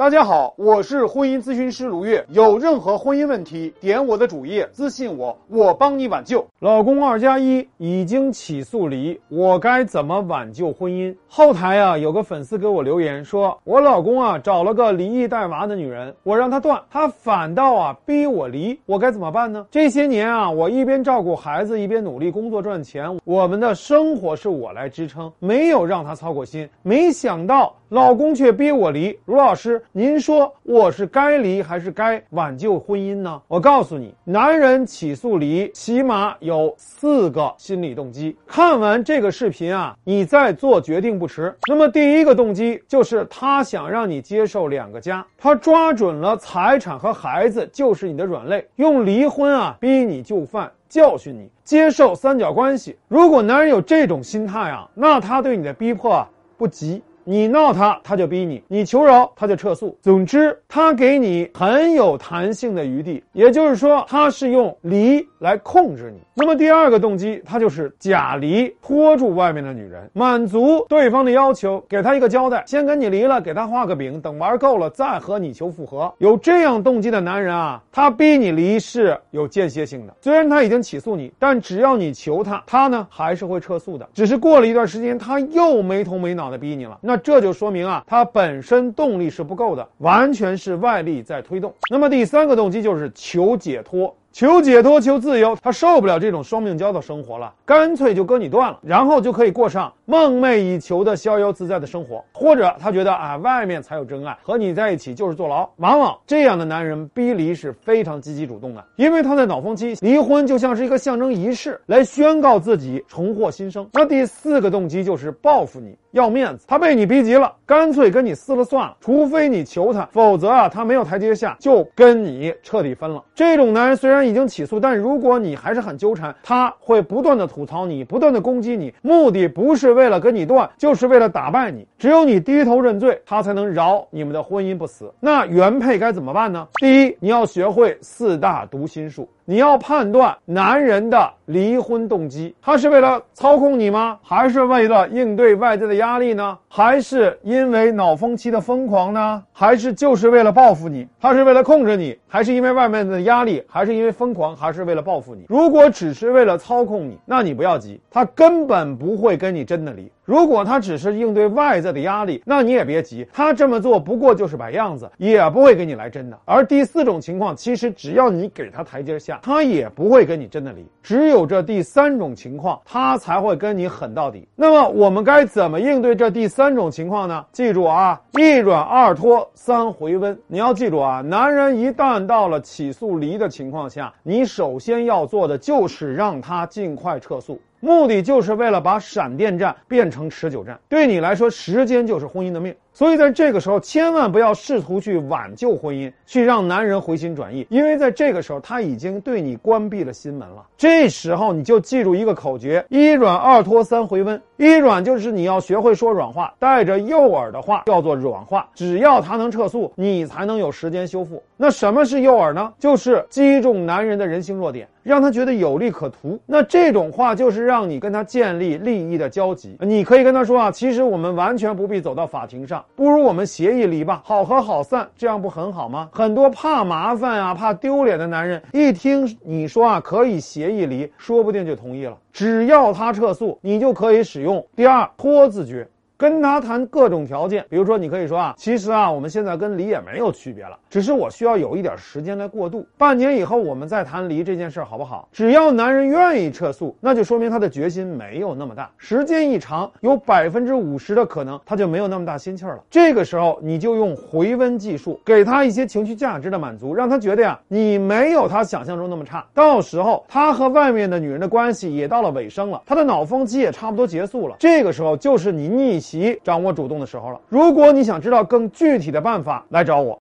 大家好，我是婚姻咨询师卢月。有任何婚姻问题，点我的主页私信我，我帮你挽救。老公二加一已经起诉离，我该怎么挽救婚姻？后台啊，有个粉丝给我留言说，我老公啊找了个离异带娃的女人，我让他断，他反倒啊逼我离，我该怎么办呢？这些年啊，我一边照顾孩子，一边努力工作赚钱，我们的生活是我来支撑，没有让他操过心。没想到老公却逼我离，卢老师。您说我是该离还是该挽救婚姻呢？我告诉你，男人起诉离起码有四个心理动机。看完这个视频啊，你再做决定不迟。那么第一个动机就是他想让你接受两个家，他抓准了财产和孩子就是你的软肋，用离婚啊逼你就范，教训你，接受三角关系。如果男人有这种心态啊，那他对你的逼迫啊不急。你闹他，他就逼你；你求饶，他就撤诉。总之，他给你很有弹性的余地，也就是说，他是用离来控制你。那么第二个动机，他就是假离，拖住外面的女人，满足对方的要求，给他一个交代，先跟你离了，给他画个饼，等玩够了再和你求复合。有这样动机的男人啊，他逼你离是有间歇性的。虽然他已经起诉你，但只要你求他，他呢还是会撤诉的。只是过了一段时间，他又没头没脑的逼你了。那这就说明啊，他本身动力是不够的，完全是外力在推动。那么第三个动机就是求解脱。求解脱，求自由，他受不了这种双命交的生活了，干脆就跟你断了，然后就可以过上梦寐以求的逍遥自在的生活。或者他觉得啊，外面才有真爱，和你在一起就是坐牢。往往这样的男人逼离是非常积极主动的，因为他在脑风期离婚就像是一个象征仪式，来宣告自己重获新生。那第四个动机就是报复你，要面子。他被你逼急了，干脆跟你撕了算了，除非你求他，否则啊，他没有台阶下，就跟你彻底分了。这种男人虽然。已经起诉，但如果你还是很纠缠，他会不断的吐槽你，不断的攻击你，目的不是为了跟你断，就是为了打败你。只有你低头认罪，他才能饶你们的婚姻不死。那原配该怎么办呢？第一，你要学会四大读心术。你要判断男人的离婚动机，他是为了操控你吗？还是为了应对外在的压力呢？还是因为脑风期的疯狂呢？还是就是为了报复你？他是为了控制你，还是因为外面的压力？还是因为疯狂？还是为了报复你？如果只是为了操控你，那你不要急，他根本不会跟你真的离。如果他只是应对外在的压力，那你也别急，他这么做不过就是摆样子，也不会跟你来真的。而第四种情况，其实只要你给他台阶下，他也不会跟你真的离。只有这第三种情况，他才会跟你狠到底。那么我们该怎么应对这第三种情况呢？记住啊，一软二拖三回温。你要记住啊，男人一旦到了起诉离的情况下，你首先要做的就是让他尽快撤诉。目的就是为了把闪电战变成持久战。对你来说，时间就是婚姻的命。所以在这个时候，千万不要试图去挽救婚姻，去让男人回心转意，因为在这个时候他已经对你关闭了心门了。这时候你就记住一个口诀：一软二拖三回温。一软就是你要学会说软话，带着诱饵的话叫做软话。只要他能撤诉，你才能有时间修复。那什么是诱饵呢？就是击中男人的人性弱点，让他觉得有利可图。那这种话就是让你跟他建立利益的交集。你可以跟他说啊，其实我们完全不必走到法庭上。不如我们协议离吧，好合好散，这样不很好吗？很多怕麻烦啊、怕丢脸的男人，一听你说啊可以协议离，说不定就同意了。只要他撤诉，你就可以使用第二拖字诀。跟他谈各种条件，比如说，你可以说啊，其实啊，我们现在跟离也没有区别了，只是我需要有一点时间来过渡，半年以后我们再谈离这件事，好不好？只要男人愿意撤诉，那就说明他的决心没有那么大，时间一长，有百分之五十的可能他就没有那么大心气儿了。这个时候，你就用回温技术，给他一些情绪价值的满足，让他觉得呀，你没有他想象中那么差。到时候，他和外面的女人的关系也到了尾声了，他的脑风期也差不多结束了。这个时候，就是你逆。其掌握主动的时候了。如果你想知道更具体的办法，来找我。